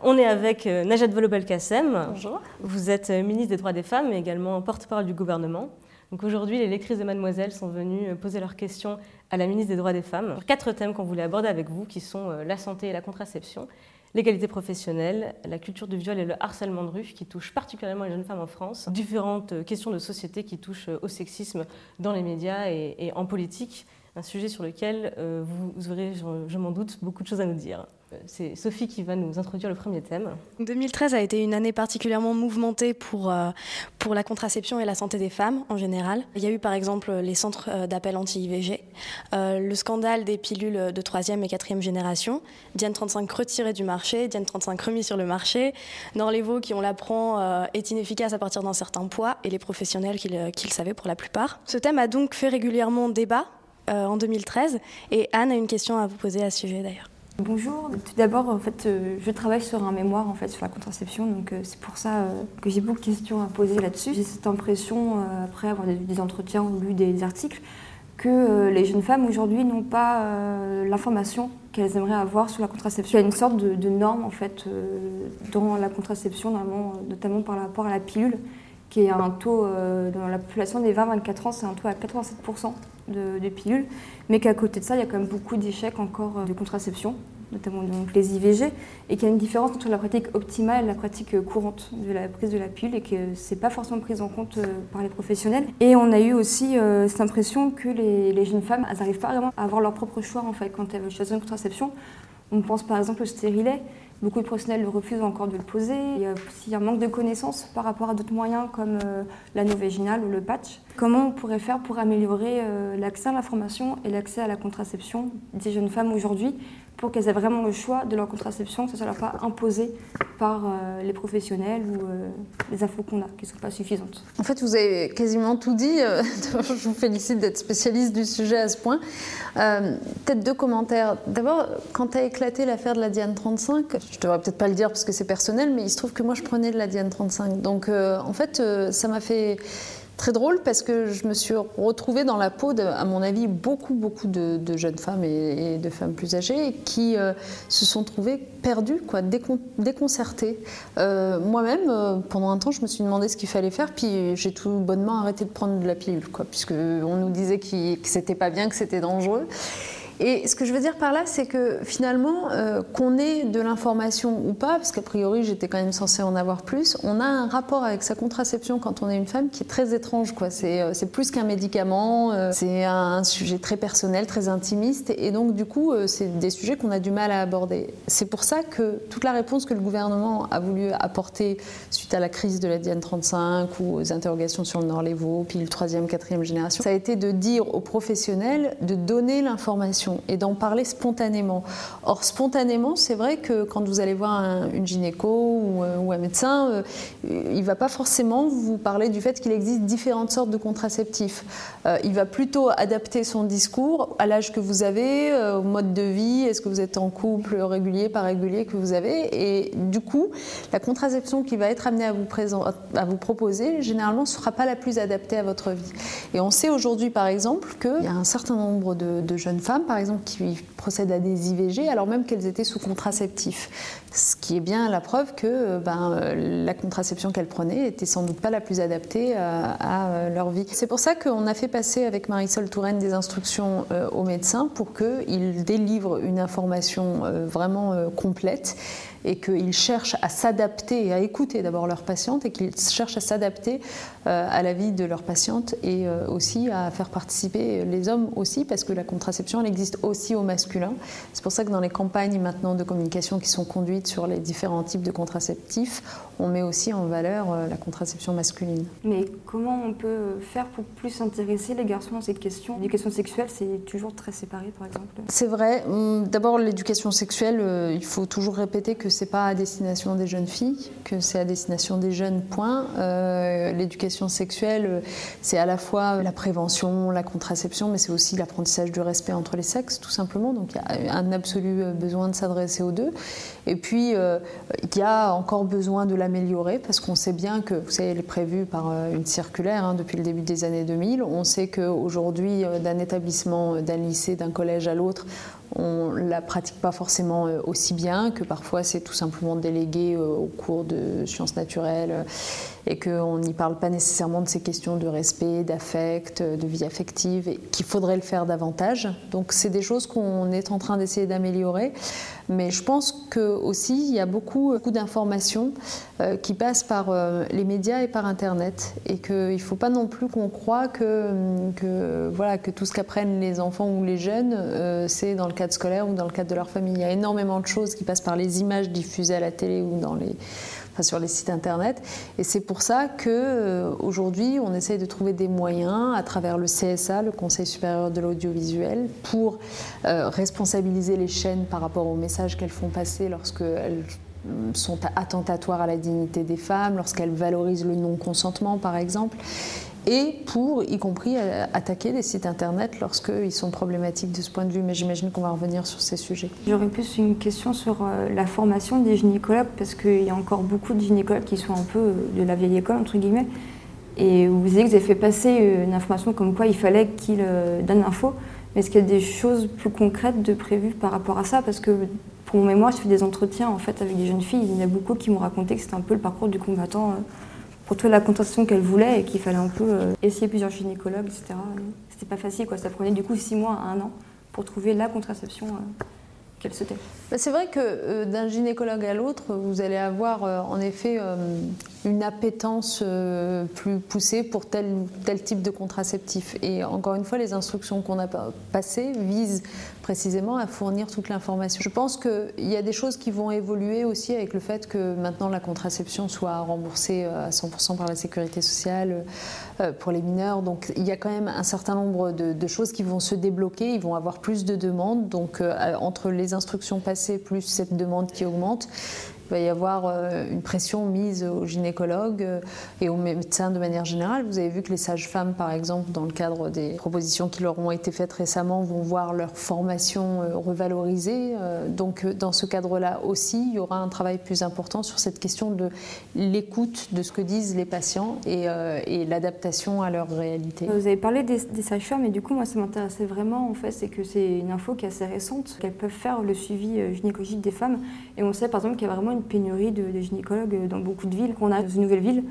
On est avec euh, Najat Vallaud-Belkacem. Bonjour. Vous êtes euh, ministre des Droits des Femmes et également porte-parole du gouvernement. Donc aujourd'hui, les lectrices de Mademoiselle sont venues euh, poser leurs questions à la ministre des Droits des Femmes sur quatre thèmes qu'on voulait aborder avec vous, qui sont la santé et la contraception, l'égalité professionnelle, la culture du viol et le harcèlement de rue, qui touchent particulièrement les jeunes femmes en France, différentes questions de société qui touchent au sexisme dans les médias et, et en politique, un sujet sur lequel euh, vous aurez, je, je m'en doute, beaucoup de choses à nous dire. C'est Sophie qui va nous introduire le premier thème. 2013 a été une année particulièrement mouvementée pour, euh, pour la contraception et la santé des femmes en général. Il y a eu par exemple les centres euh, d'appel anti-IVG, euh, le scandale des pilules de troisième et quatrième génération, Diane 35 retiré du marché, Diane 35 remis sur le marché, Norlevo qui on l'apprend est inefficace à partir d'un certain poids et les professionnels qui le, savaient pour la plupart. Ce thème a donc fait régulièrement débat en 2013 et Anne a une question à vous poser à ce sujet d'ailleurs. Bonjour. Tout d'abord, en fait, euh, je travaille sur un mémoire en fait sur la contraception, donc euh, c'est pour ça euh, que j'ai beaucoup de questions à poser là-dessus. J'ai cette impression, après avoir des, entretiens ou lu des articles, que les jeunes femmes aujourd'hui n'ont pas l'information qu'elles aimeraient avoir sur la contraception. Il y a une sorte de, norme en fait dans la contraception, notamment, par rapport à la pilule, qui est un taux dans la population des 20-24 ans, c'est un taux à 87% de, de pilules, mais qu'à côté de ça, il y a quand même beaucoup d'échecs encore de contraception, notamment donc les IVG, et qu'il y a une différence entre la pratique optimale et la pratique courante de la prise de la pilule, et que c'est pas forcément pris en compte euh, par les professionnels. Et on a eu aussi euh, cette impression que les, jeunes femmes, elles n'arrivent pas vraiment à avoir leur propre choix en fait quand elles veulent choisir une contraception. On pense par exemple au stérilet. Beaucoup de professionnels refusent encore de le poser. Il y a aussi un manque de connaissances par rapport à d'autres moyens comme euh, l'anneau vaginal ou le patch. Comment on pourrait faire pour améliorer l'accès à l'information et l'accès à la contraception des jeunes femmes aujourd'hui pour qu'elles aient vraiment le choix de leur contraception, que ce ne soit pas imposé par euh, les professionnels ou euh, les infos qu'on a, qui ne sont pas suffisantes. En fait, vous avez quasiment tout dit. euh, Je vous félicite d'être spécialiste du sujet à ce point. Peut-être deux commentaires. D'abord, quand a éclaté l'affaire de la Diane 35, je devrais peut-être pas le dire parce que c'est personnel, mais il se trouve que moi je prenais de la Diane 35. Donc, en fait, ça m'a fait très drôle parce que je me suis retrouvée dans la peau, à mon avis, beaucoup, beaucoup de, jeunes femmes et, de femmes plus âgées qui euh, se sont trouvées perdues, quoi, décon- déconcertées. Euh, Moi-même, euh, pendant un temps, je me suis demandé ce qu'il fallait faire, puis j'ai tout bonnement arrêté de prendre de la pilule, quoi, puisque on nous disait que c'était pas bien, que c'était dangereux. Et ce que je veux dire par là, c'est que finalement, euh, qu'on ait de l'information ou pas, parce qu'a priori j'étais quand même censée en avoir plus, on a un rapport avec sa contraception quand on est une femme qui est très étrange. quoi. C'est euh, plus qu'un médicament, euh, c'est un sujet très personnel, très intimiste, et donc du coup, c'est des sujets qu'on a du mal à aborder. C'est pour ça que toute la réponse que le gouvernement a voulu apporter suite à la crise de la Diane 35 ou aux interrogations sur le Nord-Lévaux, puis le troisième, quatrième génération, ça a été de dire aux professionnels de donner l'information et d'en parler spontanément. Or, spontanément, c'est vrai que quand vous allez voir un- une gynéco ou, euh, un médecin, euh, il ne va pas forcément vous parler du fait qu'il existe différentes sortes de contraceptifs. Euh, il va plutôt adapter son discours à l'âge que vous avez, au mode de vie, est-ce que vous êtes en couple régulier, pas régulier que vous avez. Et du coup, la contraception qui va être amenée à vous, présent- à vous proposer, généralement, ne sera pas la plus adaptée à votre vie. Et on sait aujourd'hui, par exemple, qu'il y a un certain nombre de, de jeunes femmes, par exemple, qui procèdent à des IVG alors même qu'elles étaient sous contraceptif. Ce qui est bien la preuve que euh, ben, euh, la contraception qu'elles prenaient était sans doute pas la plus adaptée euh, à leur vie. C'est pour ça qu'on a fait passer avec Marisol Touraine des instructions aux médecins pour qu'ils délivrent une information vraiment complète et qu'ils cherchent à s'adapter et à écouter d'abord leurs patientes et qu'ils cherchent à s'adapter à la vie de leurs patientes et aussi à faire participer les hommes aussi parce que la contraception elle existe aussi au masculin. C'est pour ça que dans les campagnes maintenant de communication qui sont conduites sur les différents types de contraceptifs, on met aussi en valeur la contraception masculine. Mais comment on peut faire pour plus intéresser les garçons à cette question? L'éducation sexuelle, c'est toujours très séparé, par exemple C'est vrai. D'abord, l'éducation sexuelle, il faut toujours répéter que c'est pas à destination des jeunes filles, que c'est à destination des jeunes, point. l'éducation sexuelle, c'est à la fois la prévention, la contraception, mais c'est aussi l'apprentissage du respect entre les sexes, tout simplement. Donc il y a un absolu euh, besoin de s'adresser aux deux. Et puis euh, il y a encore besoin de l'améliorer parce qu'on sait bien que, vous savez, elle est prévue par euh, une circulaire hein, depuis le début des années 2000. On sait qu'aujourd'hui, d'un établissement, d'un lycée, d'un collège à l'autre, on ne la pratique pas forcément aussi bien, que parfois c'est tout simplement délégué au cours de sciences naturelles et qu'on n'y parle pas nécessairement de ces questions de respect, d'affect, de vie affective, et qu'il faudrait le faire davantage. Donc c'est des choses qu'on est en train d'essayer d'améliorer. Mais je pense que aussi il y a beaucoup, beaucoup d'informations euh, qui passent par euh, les médias et par Internet, et qu'il ne faut pas non plus qu'on croit que, voilà, que tout ce qu'apprennent les enfants ou les jeunes, euh, c'est dans le cadre scolaire ou dans le cadre de leur famille. Il y a énormément de choses qui passent par les images diffusées à la télé ou sur les sites internet. Et c'est pour ça qu'aujourd'hui, on essaye de trouver des moyens à travers le CSA, le Conseil supérieur de l'audiovisuel, pour euh, responsabiliser les chaînes par rapport aux messages qu'elles font passer lorsqu'elles sont attentatoires à la dignité des femmes, lorsqu'elles valorisent le non-consentement, par exemple et pour, y compris, euh, attaquer des sites internet lorsqu'ils sont problématiques de ce point de vue. Mais j'imagine qu'on va revenir sur ces sujets. J'aurais plus une question sur euh, la formation des gynécologues, parce qu'il y a encore beaucoup de gynécologues qui sont un peu euh, de la vieille école, entre guillemets. Et vous disiez que vous avez fait passer une information comme quoi il fallait qu'ils donnent l'info. Mais est-ce qu'il y a des choses plus concrètes de prévues par rapport à ça? Parce que pour mon mémoire, je fais des entretiens en fait avec des jeunes filles. Il y en a beaucoup qui m'ont raconté que c'était un peu le parcours du combattant pour trouver la contraception qu'elle voulait et qu'il fallait un peu euh, essayer plusieurs gynécologues, etc. C'était pas facile, quoi. Ça prenait du coup six mois à un an pour trouver la contraception euh. Bah, c'est vrai que euh, d'un gynécologue à l'autre, vous allez avoir en effet une appétence plus poussée pour tel ou tel type de contraceptif. Et encore une fois, les instructions qu'on a passées visent précisément à fournir toute l'information. Je pense qu'il y a des choses qui vont évoluer aussi avec le fait que maintenant la contraception soit remboursée euh, à 100% par la sécurité sociale euh, pour les mineurs. Donc il y a quand même un certain nombre de, choses qui vont se débloquer, ils vont avoir plus de demandes. Donc euh, entre les instructions passées plus cette demande qui augmente, va y avoir euh, une pression mise aux gynécologues euh, et aux médecins de manière générale. Vous avez vu que les sages-femmes, par exemple, dans le cadre des propositions qui leur ont été faites récemment, vont voir leur formation euh, revalorisée. Donc, dans ce cadre-là aussi, il y aura un travail plus important sur cette question de l'écoute de ce que disent les patients et, l'adaptation à leur réalité. Vous avez parlé des, sages-femmes et du coup, moi, ça m'intéressait vraiment, en fait, c'est que c'est une info qui est assez récente, qu'elles peuvent faire le suivi gynécologique des femmes. Et on sait, par exemple, qu'il y a vraiment une pénurie de, gynécologues dans beaucoup de villes qu'on a. Dans une nouvelle ville,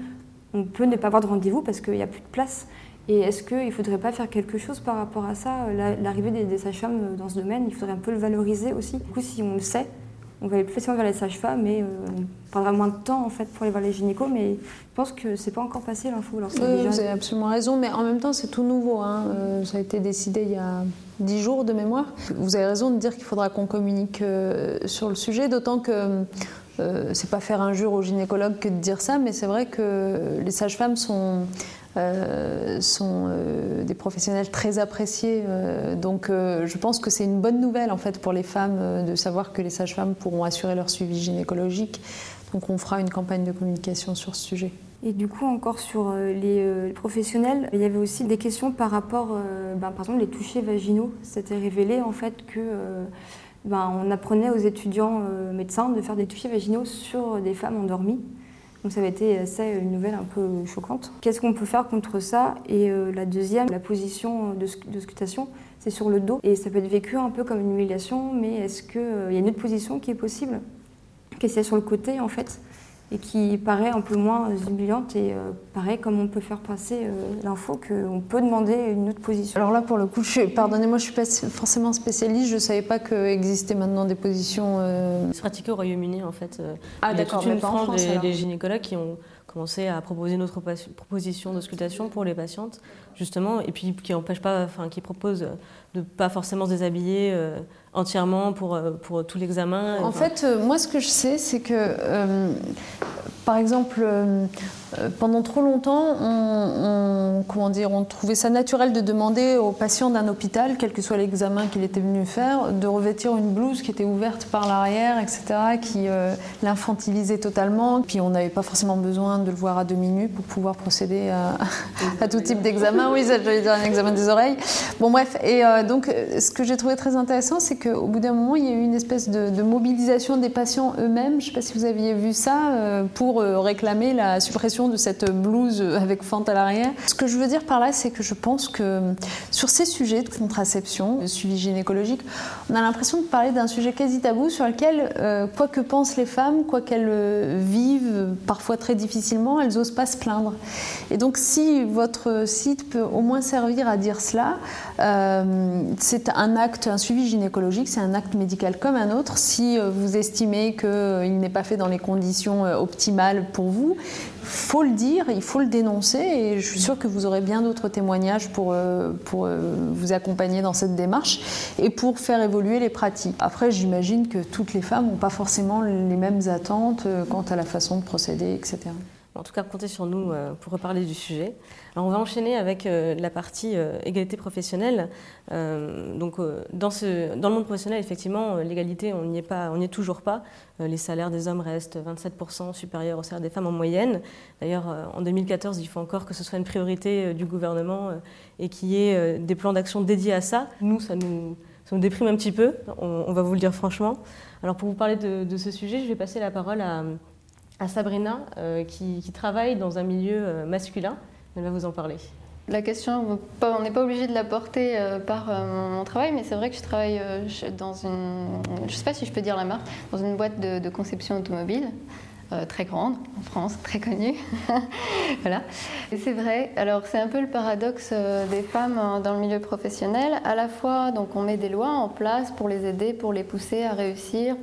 on peut ne pas avoir de rendez-vous parce qu'il n'y a plus de place. Et est-ce qu'il ne faudrait pas faire quelque chose par rapport à ça? L'arrivée des, sages-femmes dans ce domaine, il faudrait un peu le valoriser aussi. Du coup, si on le sait, on va aller plus facilement vers les sages-femmes et euh, on prendra moins de temps en fait pour aller voir les gynécos, mais je pense que c'est pas encore passé l'info. Oui, vous avez absolument raison, mais en même temps c'est tout nouveau. Hein. Euh, ça a été décidé il y a dix jours de mémoire. Vous avez raison de dire qu'il faudra qu'on communique euh, sur le sujet, d'autant que euh, c'est pas faire injure aux gynécologues que de dire ça, mais c'est vrai que les sages-femmes sont, euh, sont euh, des professionnels très appréciés. donc je pense que c'est une bonne nouvelle en fait pour les femmes de savoir que les sages-femmes pourront assurer leur suivi gynécologique. Donc on fera une campagne de communication sur ce sujet. Et du coup, encore sur les, professionnels, il y avait aussi des questions par rapport, ben, par exemple, les touchés vaginaux. C'était révélé en fait que ben, on apprenait aux étudiants euh, médecins de faire des touchés vaginaux sur des femmes endormies. Donc ça avait été assez une nouvelle un peu choquante. Qu'est-ce qu'on peut faire contre ça? Et euh, la deuxième, la position de, scutation, c'est sur le dos. Et ça peut être vécu un peu comme une humiliation, mais est-ce qu'il euh, y a une autre position qui est possible? Qu'est-ce qu'il y a sur le côté en fait? Et qui paraît un peu moins humiliante et euh, pareil comme on peut faire passer euh, l'info qu'on peut demander une autre position. Alors là pour le coup, pardonnez-moi, je suis pas forcément spécialiste, je ne savais pas qu'existaient maintenant des positions... Euh... C'est pratiqué au Royaume-Uni en fait. ah d'accord, une frange des, des, gynécologues qui ont commencer à proposer notre proposition d'auscultation pour les patientes, justement, et puis qui empêche pas, enfin, qui propose de pas forcément se déshabiller entièrement pour, pour tout l'examen. En fait, moi, ce que je sais, c'est que, par exemple, euh, pendant trop longtemps, on, comment dire, on trouvait ça naturel de demander aux patients d'un hôpital, quel que soit l'examen qu'il était venu faire, de revêtir une blouse qui était ouverte par l'arrière, etc., qui euh, l'infantilisait totalement. Puis on n'avait pas forcément besoin de le voir à demi nu pour pouvoir procéder à, tout type d'examen. Oui, ça, j'allais dire un examen des oreilles. Bon, bref. Et euh, donc, ce que j'ai trouvé très intéressant, c'est qu'au bout d'un moment, il y a eu une espèce de mobilisation des patients eux-mêmes. Je ne sais pas si vous aviez vu ça, pour réclamer la suppression de cette blouse avec fente à l'arrière. Ce que je veux dire par là, c'est que je pense que sur ces sujets de contraception, de suivi gynécologique, on a l'impression de parler d'un sujet quasi tabou sur lequel, euh, quoi que pensent les femmes, quoi qu'elles euh, vivent parfois très difficilement, elles n'osent pas se plaindre. Et donc si votre site peut au moins servir à dire cela, euh, c'est un acte, un suivi gynécologique, c'est un acte médical comme un autre. Si vous estimez qu'il n'est pas fait dans les conditions optimales pour vous, faut le dire, il faut le dénoncer et je suis sûre que vous aurez bien d'autres témoignages pour, euh, pour euh, vous accompagner dans cette démarche et pour faire évoluer les pratiques. Après, j'imagine que toutes les femmes n'ont pas forcément les mêmes attentes euh, quant à la façon de procéder, etc. En tout cas, comptez sur nous pour reparler du sujet. Alors, on va enchaîner avec la partie égalité professionnelle. donc, dans, ce, dans le monde professionnel, effectivement, l'égalité, on n'y est, est toujours pas. les salaires des hommes restent 27% supérieurs aux salaires des femmes en moyenne. D'ailleurs, en 2014, il faut encore que ce soit une priorité du gouvernement et qu'il y ait des plans d'action dédiés à ça. Nous, ça nous, ça nous déprime un petit peu, on, va vous le dire franchement. Alors, pour vous parler de ce sujet, je vais passer la parole à à Sabrina, euh, qui, travaille dans un milieu euh, masculin. Elle va vous en parler. La question, on n'est pas obligé de la porter euh, par mon travail, mais c'est vrai que je travaille dans une, je sais pas si je peux dire la marque, dans une boîte de, conception automobile. très grande en France, très connue. voilà. Et c'est vrai. Alors c'est un peu le paradoxe des femmes dans le milieu professionnel. À la fois, donc on met des lois en place pour les aider, pour les pousser à réussir,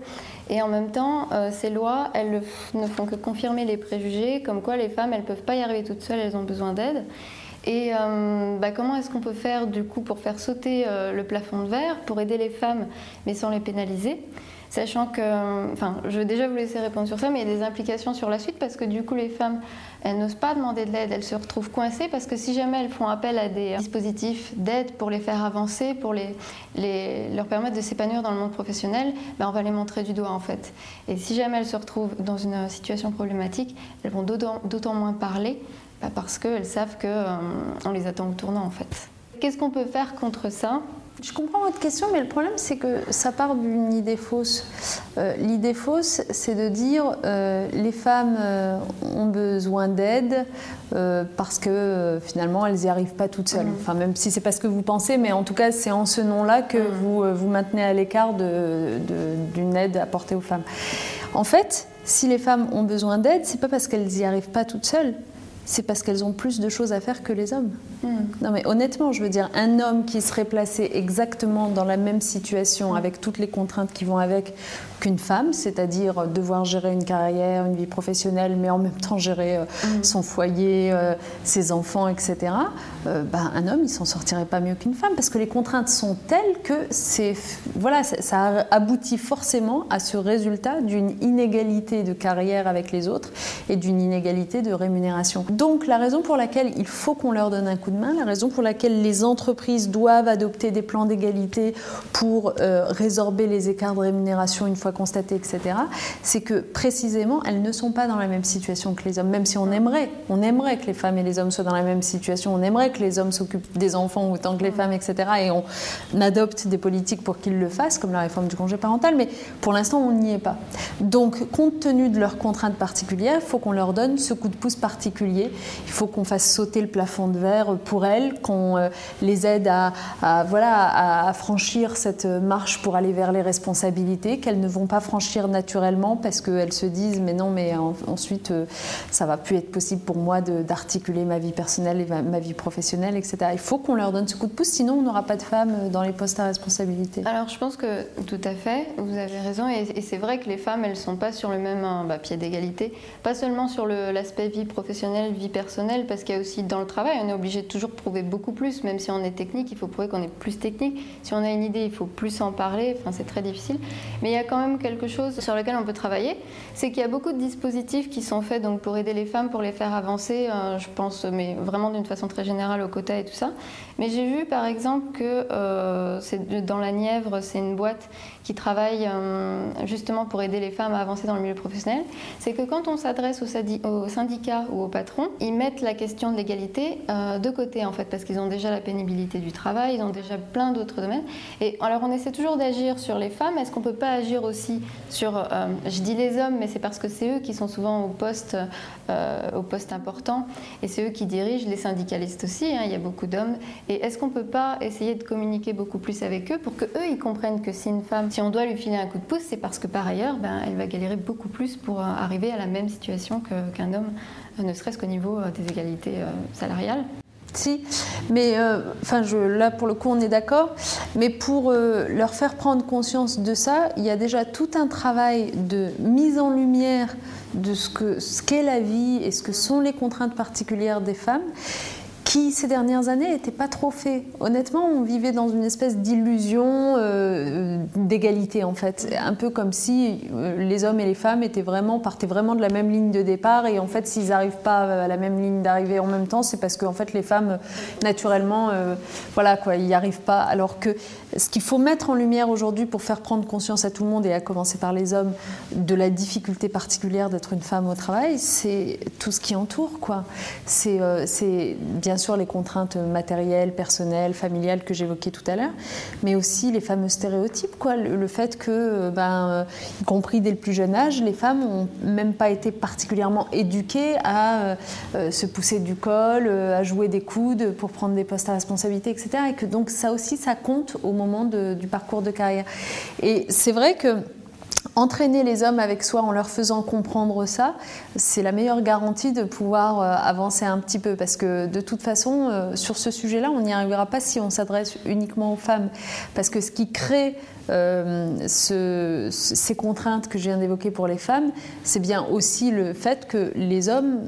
et en même temps, euh, ces lois, elles ne font que confirmer les préjugés, comme quoi les femmes, elles ne peuvent pas y arriver toutes seules, elles ont besoin d'aide. Et euh, bah, comment est-ce qu'on peut faire du coup pour faire sauter euh, le plafond de verre, pour aider les femmes, mais sans les pénaliser? Sachant que, enfin, je vais déjà vous laisser répondre sur ça, mais il y a des implications sur la suite parce que du coup, les femmes, elles n'osent pas demander de l'aide, elles se retrouvent coincées parce que si jamais elles font appel à des dispositifs d'aide pour les faire avancer, pour les, leur permettre de s'épanouir dans le monde professionnel, ben on va les montrer du doigt en fait. Et si jamais elles se retrouvent dans une situation problématique, elles vont d'autant moins parler ben parce qu'elles savent qu'on euh, les attend au tournant en fait. Qu'est-ce qu'on peut faire contre ça? Je comprends votre question, mais le problème, c'est que ça part d'une idée fausse. Euh, l'idée fausse, c'est de dire euh, les femmes euh, ont besoin d'aide parce que finalement, elles n'y arrivent pas toutes seules. Mm. Enfin, même si c'est pas ce que vous pensez, mais en tout cas, c'est en ce nom-là que mm. vous vous maintenez à l'écart d'une aide apportée aux femmes. En fait, si les femmes ont besoin d'aide, c'est pas parce qu'elles n'y arrivent pas toutes seules, c'est parce qu'elles ont plus de choses à faire que les hommes. Hmm. Non mais honnêtement, je veux dire, un homme qui serait placé exactement dans la même situation, avec toutes les contraintes qui vont avec, qu'une femme, c'est-à-dire devoir gérer une carrière, une vie professionnelle, mais en même temps gérer euh, hmm. son foyer, euh, ses enfants, etc. Euh, ben, un homme, il s'en sortirait pas mieux qu'une femme, parce que les contraintes sont telles que c'est, voilà, ça aboutit forcément à ce résultat d'une inégalité de carrière avec les autres et d'une inégalité de rémunération. Donc la raison pour laquelle il faut qu'on leur donne un coup de main, la raison pour laquelle les entreprises doivent adopter des plans d'égalité pour euh, résorber les écarts de rémunération une fois constatés, etc., c'est que précisément elles ne sont pas dans la même situation que les hommes, même si on aimerait, on aimerait que les femmes et les hommes soient dans la même situation, on aimerait que les hommes s'occupent des enfants autant que les femmes, etc., et on adopte des politiques pour qu'ils le fassent, comme la réforme du congé parental, mais pour l'instant on n'y est pas. Donc compte tenu de leurs contraintes particulières, il faut qu'on leur donne ce coup de pouce particulier. Il faut qu'on fasse sauter le plafond de verre pour elles, qu'on euh, les aide à, voilà, à, franchir cette marche pour aller vers les responsabilités qu'elles ne vont pas franchir naturellement parce qu'elles se disent mais non, mais ensuite euh, ça va plus être possible pour moi d'articuler ma vie personnelle et ma, vie professionnelle, etc. Il faut qu'on leur donne ce coup de pouce, sinon on n'aura pas de femmes dans les postes à responsabilité. Alors je pense que tout à fait, vous avez raison, et, c'est vrai que les femmes, elles sont pas sur le même hein, bah, pied d'égalité, pas seulement sur l'aspect vie professionnelle, vie personnelle, parce qu'il y a aussi dans le travail, on est obligé de toujours prouver beaucoup plus, même si on est technique, il faut prouver qu'on est plus technique. Si on a une idée, il faut plus en parler, enfin c'est très difficile. Mais il y a quand même quelque chose sur lequel on peut travailler, c'est qu'il y a beaucoup de dispositifs qui sont faits donc, pour aider les femmes, pour les faire avancer, euh, je pense, mais vraiment d'une façon très générale au quota et tout ça. Mais j'ai vu par exemple que euh, dans la Nièvre, c'est une boîte qui travaille euh, justement pour aider les femmes à avancer dans le milieu professionnel, c'est que quand on s'adresse aux syndicats ou aux patrons, ils mettent la question de l'égalité euh, de côté en fait, parce qu'ils ont déjà la pénibilité du travail, ils ont déjà plein d'autres domaines. Et alors on essaie toujours d'agir sur les femmes, est-ce qu'on peut pas agir aussi sur, euh, je dis les hommes, mais c'est parce que c'est eux qui sont souvent au poste, au poste important, et c'est eux qui dirigent, les syndicalistes aussi, hein, il y a beaucoup d'hommes. Et est-ce qu'on peut pas essayer de communiquer beaucoup plus avec eux pour que eux ils comprennent que si une femme si on doit lui filer un coup de pouce, c'est parce que par ailleurs, ben, elle va galérer beaucoup plus pour euh, arriver à la même situation qu'un homme, euh, ne serait-ce qu'au niveau euh, des égalités salariales. Si, mais enfin, là pour le coup on est d'accord, mais pour leur faire prendre conscience de ça, il y a déjà tout un travail de mise en lumière de ce qu'est ce qu'est la vie et ce que sont les contraintes particulières des femmes qui ces dernières années n'était pas trop fait. Honnêtement, on vivait dans une espèce d'illusion euh, d'égalité en fait, un peu comme si euh, les hommes et les femmes étaient vraiment partaient vraiment de la même ligne de départ et en fait s'ils n'arrivent pas à la même ligne d'arrivée en même temps, c'est parce que fait les femmes naturellement, euh, voilà quoi, ils n'y arrivent pas. Alors que ce qu'il faut mettre en lumière aujourd'hui pour faire prendre conscience à tout le monde et à commencer par les hommes de la difficulté particulière d'être une femme au travail, c'est tout ce qui entoure quoi. C'est bien sûr les contraintes matérielles, personnelles, familiales que j'évoquais tout à l'heure, mais aussi les fameux stéréotypes, quoi. Le, fait que, euh, ben, euh, y compris dès le plus jeune âge, les femmes n'ont même pas été particulièrement éduquées à euh, se pousser du col, à jouer des coudes pour prendre des postes à responsabilité, etc. Et que donc ça aussi, ça compte au moment du parcours de carrière. Et c'est vrai que entraîner les hommes avec soi en leur faisant comprendre ça, c'est la meilleure garantie de pouvoir euh, avancer un petit peu. Parce que de toute façon, euh, sur ce sujet-là, on n'y arrivera pas si on s'adresse uniquement aux femmes. Parce que ce qui crée euh, ces contraintes que je viens d'évoquer pour les femmes, c'est bien aussi le fait que les hommes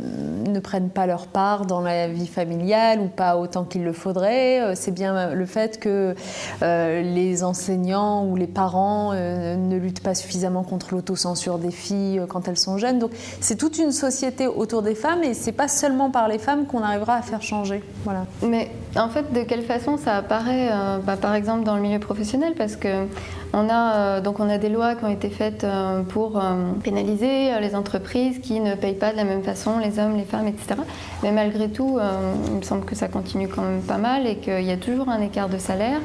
ne prennent pas leur part dans la vie familiale ou pas autant qu'il le faudrait. Euh, c'est bien le fait que euh, les enseignants ou les parents ne luttent pas suffisamment contre l'autocensure des filles quand elles sont jeunes. Donc c'est toute une société autour des femmes et c'est pas seulement par les femmes qu'on arrivera à faire changer. Voilà. Mais en fait, de quelle façon ça apparaît, bah, par exemple, dans le milieu professionnel? Parce que on a, euh, donc on a des lois qui ont été faites euh, pour euh, pénaliser les entreprises qui ne payent pas de la même façon les hommes, les femmes, etc. Mais malgré tout, il me semble que ça continue quand même pas mal et qu'il y a toujours un écart de salaire.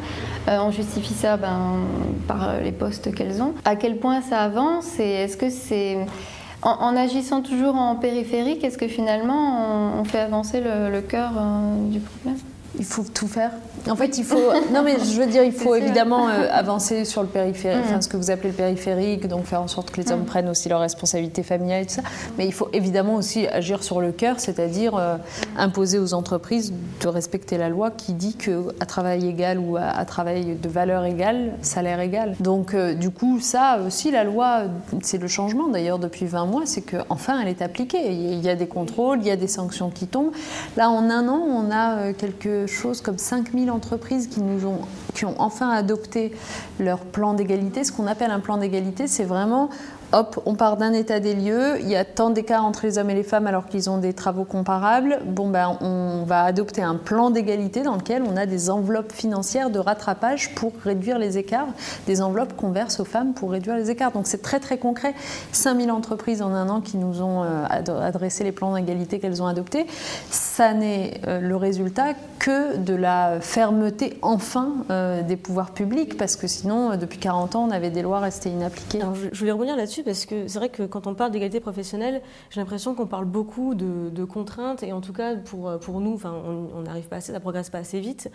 on justifie ça ben, par les postes qu'elles ont. À quel point ça avance et est-ce que c'est... En, agissant toujours en périphérique, est-ce que finalement on, fait avancer le cœur du problème? Il faut tout faire. En fait, il faut. Non, mais je veux dire, il faut évidemment euh, avancer sur le périphérique, enfin, ce que vous appelez le périphérique, donc faire en sorte que les hommes prennent aussi leurs responsabilités familiales et tout ça. Mais il faut évidemment aussi agir sur le cœur, c'est-à-dire euh, imposer aux entreprises de respecter la loi qui dit qu'à travail égal ou à, travail de valeur égale, salaire égal. Donc, euh, du coup, ça aussi, la loi, c'est le changement d'ailleurs depuis 20 mois, c'est qu'enfin elle est appliquée. Il y a des contrôles, il y a des sanctions qui tombent. Là, en un an, on a quelque chose comme 5000 entreprises qui, nous ont, qui ont enfin adopté leur plan d'égalité. Ce qu'on appelle un plan d'égalité, c'est vraiment hop, on part d'un état des lieux, il y a tant d'écart entre les hommes et les femmes alors qu'ils ont des travaux comparables. Bon, ben, on va adopter un plan d'égalité dans lequel on a des enveloppes financières de rattrapage pour réduire les écarts, des enveloppes qu'on verse aux femmes pour réduire les écarts. Donc c'est très très concret. 5000 entreprises en un an qui nous ont euh, adressé les plans d'égalité qu'elles ont adoptés. Ça n'est euh, le résultat que de la fermeté enfin euh, des pouvoirs publics, parce que sinon, depuis 40 ans, on avait des lois restées inappliquées. je, voulais revenir là-dessus parce que c'est vrai que quand on parle d'égalité professionnelle, j'ai l'impression qu'on parle beaucoup de, contraintes et en tout cas pour, pour nous, enfin, on n'arrive pas assez, ça progresse pas assez vite.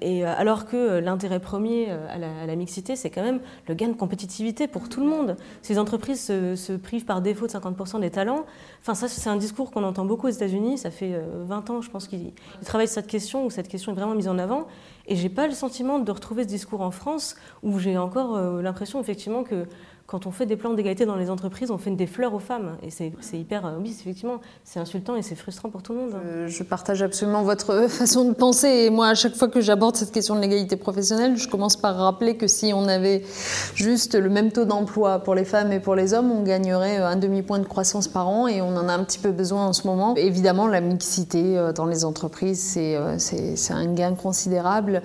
et alors que l'intérêt premier à la, mixité, c'est quand même le gain de compétitivité pour tout le monde. Ces entreprises se, se privent par défaut de 50% des talents. Enfin, ça, c'est un discours qu'on entend beaucoup aux États-Unis. Ça fait 20 ans, je pense, qu'ils travaillent sur cette question où cette question est vraiment mise en avant. Et j'ai pas le sentiment de retrouver ce discours en France où j'ai encore euh, l'impression effectivement que quand on fait des plans d'égalité dans les entreprises, on fait des fleurs aux femmes. Et c'est hyper, euh, oui, effectivement, c'est insultant et c'est frustrant pour tout le monde. Je, partage absolument votre façon de penser. Et moi, à chaque fois que j'aborde cette question de l'égalité professionnelle, je commence par rappeler que si on avait juste le même taux d'emploi pour les femmes et pour les hommes, on gagnerait euh, un demi-point de croissance par an et on en a un petit peu besoin en ce moment. Évidemment, la mixité euh, dans les entreprises, c'est un gain considérable.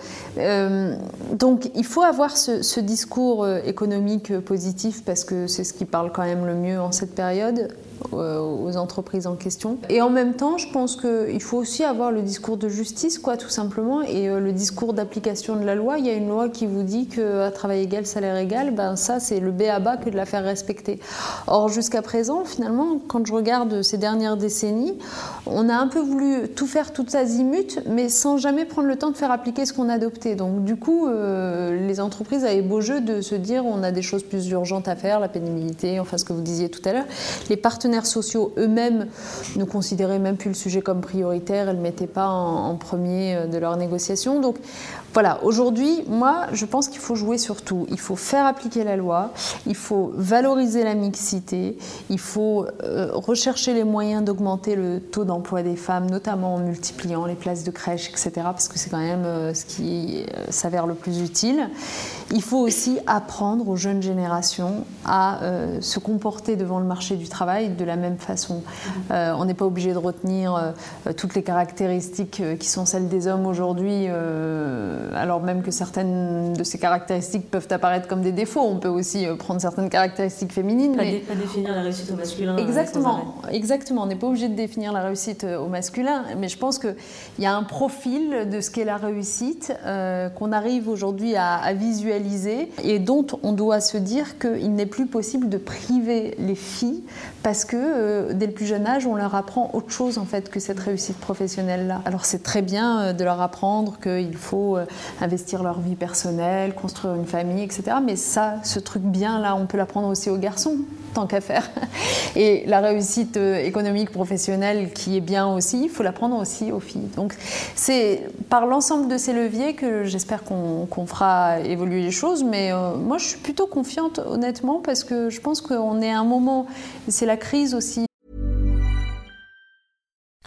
donc, il faut avoir ce, ce discours économique positif parce que c'est ce qui parle quand même le mieux en cette période. Euh, aux entreprises en question. Et en même temps, je pense qu'il faut aussi avoir le discours de justice, quoi, tout simplement, et euh, le discours d'application de la loi. Il y a une loi qui vous dit qu'à travail égal, salaire égal, ben ça, c'est le B à bas que de la faire respecter. Or, jusqu'à présent, finalement, quand je regarde ces dernières décennies, on a un peu voulu tout faire tout azimut, mais sans jamais prendre le temps de faire appliquer ce qu'on a adopté. Donc, du coup, euh, les entreprises avaient beau jeu de se dire on a des choses plus urgentes à faire, la pénibilité, enfin ce que vous disiez tout à l'heure. Les partenaires sociaux eux-mêmes ne considéraient même plus le sujet comme prioritaire et ne le mettaient pas en, premier euh, de leurs négociations. Voilà, aujourd'hui, moi, je pense qu'il faut jouer sur tout. Il faut faire appliquer la loi, il faut valoriser la mixité, il faut euh, rechercher les moyens d'augmenter le taux d'emploi des femmes, notamment en multipliant les places de crèche, etc., parce que c'est quand même euh, ce qui s'avère le plus utile. Il faut aussi apprendre aux jeunes générations à se comporter devant le marché du travail de la même façon. Euh, on n'est pas obligé de retenir euh, toutes les caractéristiques euh, qui sont celles des hommes aujourd'hui, alors même que certaines de ces caractéristiques peuvent apparaître comme des défauts. On peut aussi prendre certaines caractéristiques féminines. Pas, mais... pas définir la réussite au masculin. Exactement, exactement. On n'est pas obligé de définir la réussite au masculin, mais je pense qu'il y a un profil de ce qu'est la réussite qu'on arrive aujourd'hui à, à visualiser et dont on doit se dire qu'il n'est plus possible de priver les filles parce que euh, dès le plus jeune âge, on leur apprend autre chose en fait que cette réussite professionnelle-là. Alors c'est très bien euh, de leur apprendre qu'il faut euh, investir leur vie personnelle, construire une famille, etc. Mais ça, ce truc bien là, on peut l'apprendre aussi aux garçons tant qu'à faire. Et la réussite économique professionnelle qui est bien aussi, il faut l'apprendre aussi aux filles. Donc c'est par l'ensemble de ces leviers que j'espère qu'on fera évoluer les choses. Mais moi, je suis plutôt confiante honnêtement parce que je pense qu'on est à un moment, c'est la crise aussi.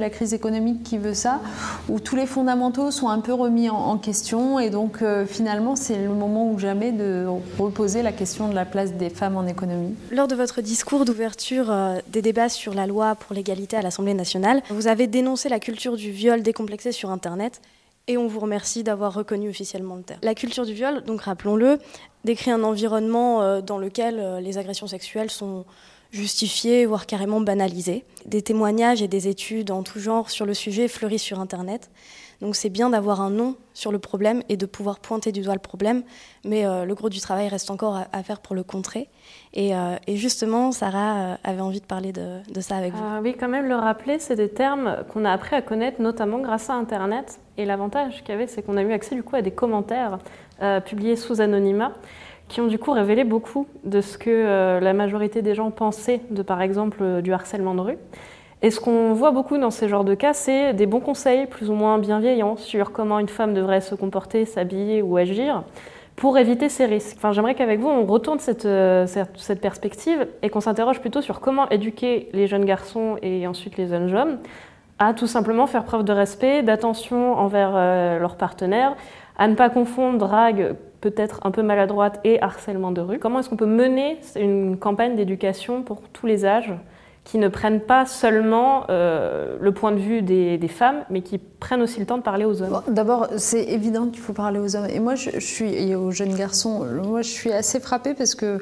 La crise économique qui veut ça, où tous les fondamentaux sont un peu remis en, question, et donc euh, finalement c'est le moment ou jamais de reposer la question de la place des femmes en économie. Lors de votre discours d'ouverture euh, des débats sur la loi pour l'égalité à l'Assemblée nationale, vous avez dénoncé la culture du viol décomplexé sur Internet et on vous remercie d'avoir reconnu officiellement le terme. La culture du viol, donc rappelons-le, décrit un environnement euh, dans lequel les agressions sexuelles sont justifiées, voire carrément banalisées. Des témoignages et des études en tout genre sur le sujet fleurissent sur Internet. Donc c'est bien d'avoir un nom sur le problème et de pouvoir pointer du doigt le problème, mais euh, le gros du travail reste encore à, faire pour le contrer. Et, justement, Sarah avait envie de parler de, ça avec vous. oui, quand même le rappeler, c'est des termes qu'on a appris à connaître notamment grâce à Internet. Et l'avantage qu'il y avait, c'est qu'on a eu accès du coup à des commentaires euh, publiés sous anonymat qui ont du coup révélé beaucoup de ce que euh, la majorité des gens pensaient de par exemple euh, du harcèlement de rue. Et ce qu'on voit beaucoup dans ces genres de cas, c'est des bons conseils plus ou moins bienveillants sur comment une femme devrait se comporter, s'habiller ou agir pour éviter ces risques. Enfin, J'aimerais qu'avec vous, on retourne cette, cette, cette perspective et qu'on s'interroge plutôt sur comment éduquer les jeunes garçons et ensuite les jeunes hommes à tout simplement faire preuve de respect, d'attention envers euh, leurs partenaires, à ne pas confondre drague peut-être un peu maladroite et harcèlement de rue. Comment est-ce qu'on peut mener une campagne d'éducation pour tous les âges qui ne prennent pas seulement euh, le point de vue des, femmes, mais qui prennent aussi le temps de parler aux hommes? D'abord, c'est évident qu'il faut parler aux hommes. Et moi, je, je suis, et aux jeunes garçons, moi, je suis assez frappée parce que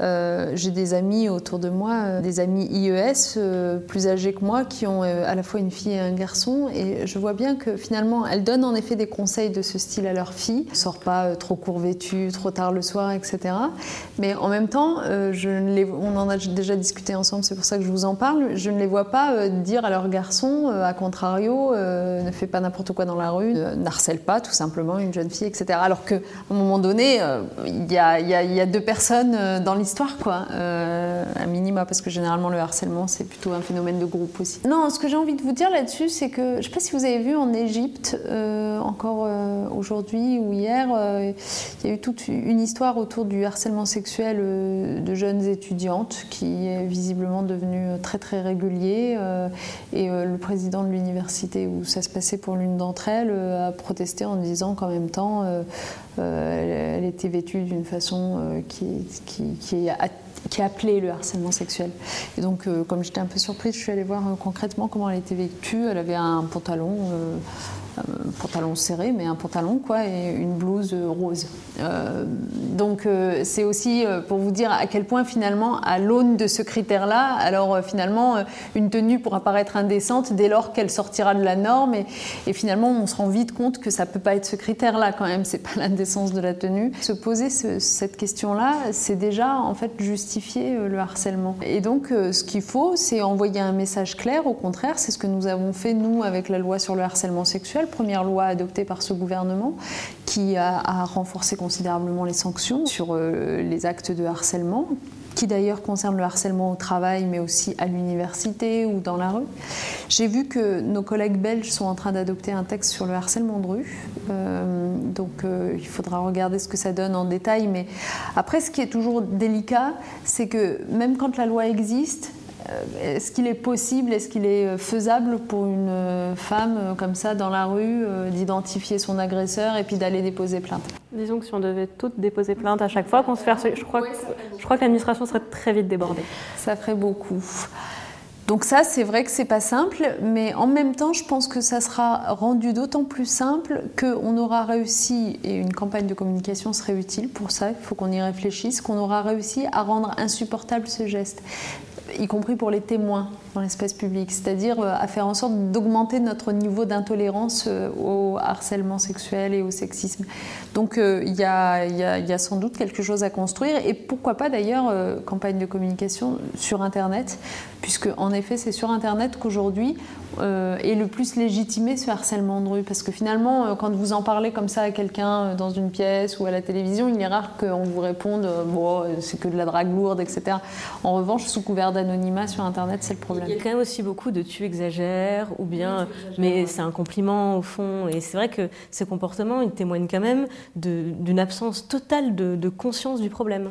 euh, j'ai des amis autour de moi, euh, des amis IES euh, plus âgés que moi, qui ont à la fois une fille et un garçon. Et je vois bien que finalement, elles donnent en effet des conseils de ce style à leur fille. Ne sort pas trop court vêtue, trop tard le soir, etc. Mais en même temps, on en a déjà discuté ensemble, c'est pour ça que je vous en parle. Je ne les vois pas dire à leur garçon, à contrario, ne fais pas n'importe quoi dans la rue, n'harcèle pas tout simplement une jeune fille, etc. Alors qu'à un moment donné, il y, a deux personnes dans l'histoire histoire, quoi, euh, à minima, parce que généralement le harcèlement, c'est plutôt un phénomène de groupe aussi. Non, ce que j'ai envie de vous dire là-dessus, c'est que, je sais pas si vous avez vu en Égypte, euh, encore euh, aujourd'hui ou hier, il y a eu toute une histoire autour du harcèlement sexuel de jeunes étudiantes qui est visiblement devenu très très régulier. et le président de l'université où ça se passait pour l'une d'entre elles a protesté en disant qu'en même temps, elle, était vêtue d'une façon qui, qui, qui qui a appelé le harcèlement sexuel. Et donc, euh, comme j'étais un peu surprise, je suis allée voir euh, concrètement comment elle était vécue. Elle avait un pantalon euh, pantalon serré, mais un pantalon, quoi, et une blouse rose. Euh, donc, euh, c'est aussi euh, pour vous dire à quel point, finalement, à l'aune de ce critère-là, alors finalement, une tenue pourra paraître indécente dès lors qu'elle sortira de la norme, et, finalement, on se rend vite compte que ça peut pas être ce critère-là, quand même, c'est pas l'indécence de la tenue. Se poser cette question-là, c'est déjà, en fait, justifier le harcèlement. Et donc, ce qu'il faut, c'est envoyer un message clair, au contraire, c'est ce que nous avons fait, nous, avec la loi sur le harcèlement sexuel première loi adoptée par ce gouvernement qui a, renforcé considérablement les sanctions sur euh, les actes de harcèlement qui d'ailleurs concerne le harcèlement au travail, mais aussi à l'université ou dans la rue. J'ai vu que nos collègues belges sont en train d'adopter un texte sur le harcèlement de rue, euh, donc euh, il faudra regarder ce que ça donne en détail. Mais après, ce qui est toujours délicat, c'est que même quand la loi existe, est-ce qu'il est possible, est-ce qu'il est faisable pour une euh, femme euh, comme ça dans la rue d'identifier son agresseur et puis d'aller déposer plainte? Disons que si on devait toutes déposer plainte à chaque fois qu'on se fait, je crois, je crois que l'administration serait très vite débordée. Ça ferait beaucoup. Donc ça, c'est vrai que c'est pas simple, mais en même temps, je pense que ça sera rendu d'autant plus simple qu'on aura réussi, et une campagne de communication serait utile pour ça, il faut qu'on y réfléchisse, qu'on aura réussi à rendre insupportable ce geste y compris pour les témoins dans l'espace public, c'est-à-dire euh, à faire en sorte d'augmenter notre niveau d'intolérance euh, au harcèlement sexuel et au sexisme. Donc euh, il y, a, sans doute quelque chose à construire et pourquoi pas d'ailleurs campagne de communication sur Internet, puisque en effet c'est sur Internet qu'aujourd'hui est le plus légitimé ce harcèlement de rue, parce que finalement quand vous en parlez comme ça à quelqu'un dans une pièce ou à la télévision, il est rare qu'on vous réponde bon c'est que de la drague lourde, etc. En revanche, sous couvert d'anonymat sur Internet, c'est le problème. Il y a quand même aussi beaucoup de tu exagères ou bien mais c'est un compliment au fond. Et c'est vrai que ces comportements, ils témoignent quand même d'une absence totale de, conscience du problème.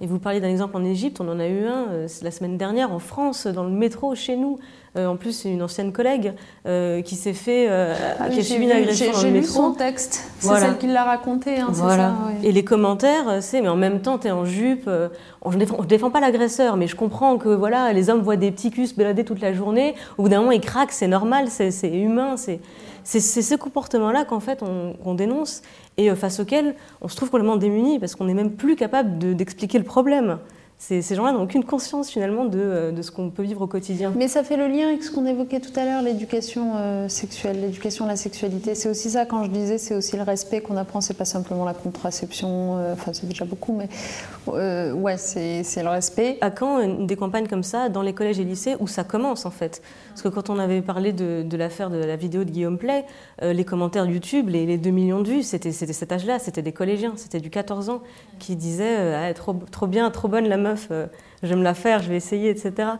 Et vous parlez d'un exemple en Égypte, on en a eu un euh, la semaine dernière en France, dans le métro chez nous. Euh, en plus, c'est une ancienne collègue euh, qui s'est fait, ah qui a subi une agression dans le métro. J'ai lu son texte, c'est celle qui l'a raconté. Hein, voilà. Et les commentaires, c'est mais en même temps, tu es en jupe. je ne défends, défends, pas l'agresseur, mais je comprends que voilà, les hommes voient des petits culs se balader toute la journée. Au bout d'un moment, ils craquent, c'est normal, c'est humain, c'est c'est ce comportement-là qu'en fait on, dénonce et euh, face auquel on se trouve complètement démuni parce qu'on n'est même plus capable d'expliquer le problème. Ces, gens-là n'ont aucune conscience finalement euh, de, ce qu'on peut vivre au quotidien. Mais ça fait le lien avec ce qu'on évoquait tout à l'heure, l'éducation euh, sexuelle, l'éducation à la sexualité. C'est aussi ça quand je disais, c'est aussi le respect qu'on apprend. C'est pas simplement la contraception, euh, enfin c'est déjà beaucoup, mais ouais, c'est le respect. À quand des campagnes comme ça dans les collèges et lycées où ça commence en fait? Parce que quand on avait parlé de, l'affaire de la vidéo de Guillaume Play, les commentaires YouTube, les, les 2 millions de vues, c'était cet âge-là, c'était des collégiens, c'était du 14 ans qui disaient ah, trop, trop bien, trop bonne la meuf euh, je vais me la faire, je vais essayer, etc.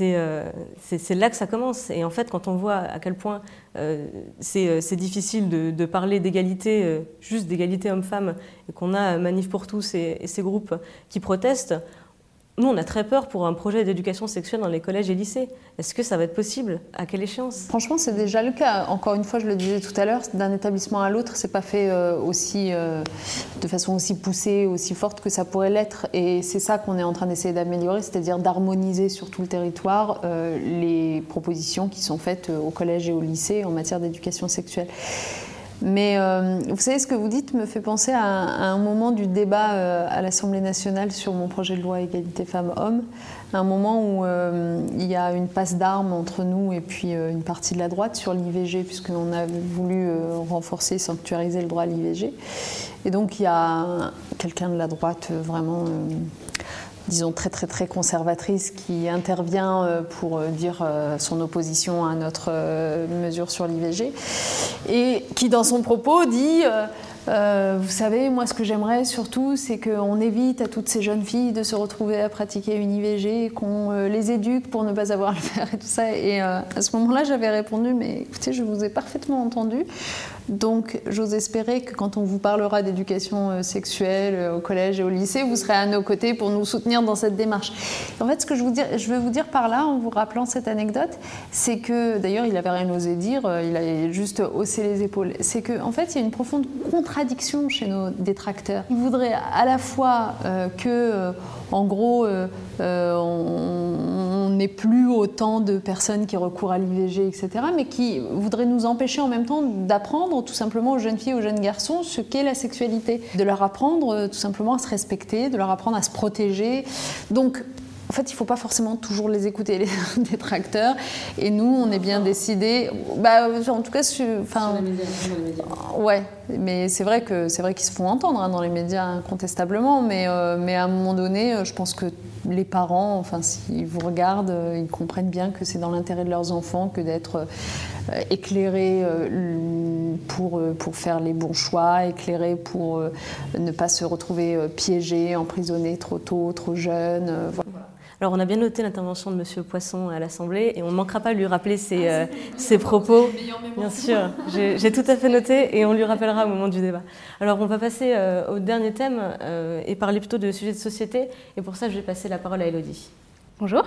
Euh, c'est là que ça commence. Et en fait, quand on voit à quel point euh, c'est difficile de, parler d'égalité, juste d'égalité homme-femme, et qu'on a Manif pour tous et, ces groupes qui protestent, nous, on a très peur pour un projet d'éducation sexuelle dans les collèges et lycées. Est-ce que ça va être possible? À quelle échéance? Franchement, c'est déjà le cas. Encore une fois, je le disais tout à l'heure, d'un établissement à l'autre, c'est pas fait euh, aussi, euh, de façon aussi poussée, aussi forte que ça pourrait l'être. Et c'est ça qu'on est en train d'essayer d'améliorer, c'est-à-dire d'harmoniser sur tout le territoire euh, les propositions qui sont faites au collège et au lycée en matière d'éducation sexuelle. Mais euh, vous savez, ce que vous dites me fait penser à, un moment du débat euh, à l'Assemblée nationale sur mon projet de loi égalité femmes-hommes, un moment où euh, il y a une passe d'armes entre nous et puis une partie de la droite sur l'IVG, puisqu'on a voulu renforcer, sanctuariser le droit à l'IVG. Et donc il y a quelqu'un de la droite vraiment disons, très très très conservatrice qui intervient euh, pour euh, dire euh, son opposition à notre mesure sur l'IVG et qui dans son propos dit vous savez, moi, ce que j'aimerais surtout, c'est qu'on évite à toutes ces jeunes filles de se retrouver à pratiquer une IVG, qu'on les éduque pour ne pas avoir à le faire et tout ça. Et à ce moment-là, j'avais répondu, mais écoutez, je vous ai parfaitement entendu. Donc, j'ose espérer que quand on vous parlera d'éducation euh, sexuelle euh, au collège et au lycée, vous serez à nos côtés pour nous soutenir dans cette démarche. En fait, ce que je, veux vous dire par là, en vous rappelant cette anecdote, c'est que, d'ailleurs, il avait rien osé dire, euh, il a juste haussé les épaules, c'est qu'en en fait, il y a une profonde contradiction chez nos détracteurs. Ils voudraient à la fois que, en gros, on n'ait plus autant de personnes qui recourent à l'IVG, etc., mais qui voudraient nous empêcher en même temps d'apprendre tout simplement aux jeunes filles, aux jeunes garçons ce qu'est la sexualité, de leur apprendre euh, tout simplement à se respecter, de leur apprendre à se protéger. Donc en fait, il ne faut pas forcément toujours les écouter, les détracteurs. Et nous, on est bien décidés. Bah, en tout cas, enfin, sur les médias, Ouais, mais c'est vrai que c'est vrai qu'ils se font entendre hein, dans les médias incontestablement. Mais, euh, mais à un moment donné, euh, je pense que les parents, enfin, s'ils vous regardent, euh, ils comprennent bien que c'est dans l'intérêt de leurs enfants que d'être éclairés pour, pour faire les bons choix, éclairés pour ne pas se retrouver piégés, emprisonnés trop tôt, trop jeunes. Voilà. Alors, on a bien noté l'intervention de M. Poisson à l'Assemblée et on ne manquera pas de lui rappeler ses, euh, propos. Bien sûr, j'ai tout à fait noté et on lui rappellera au moment du débat. Alors, on va passer euh, au dernier thème euh, et parler plutôt de sujets de société. Et pour ça, je vais passer la parole à Elodie. Bonjour.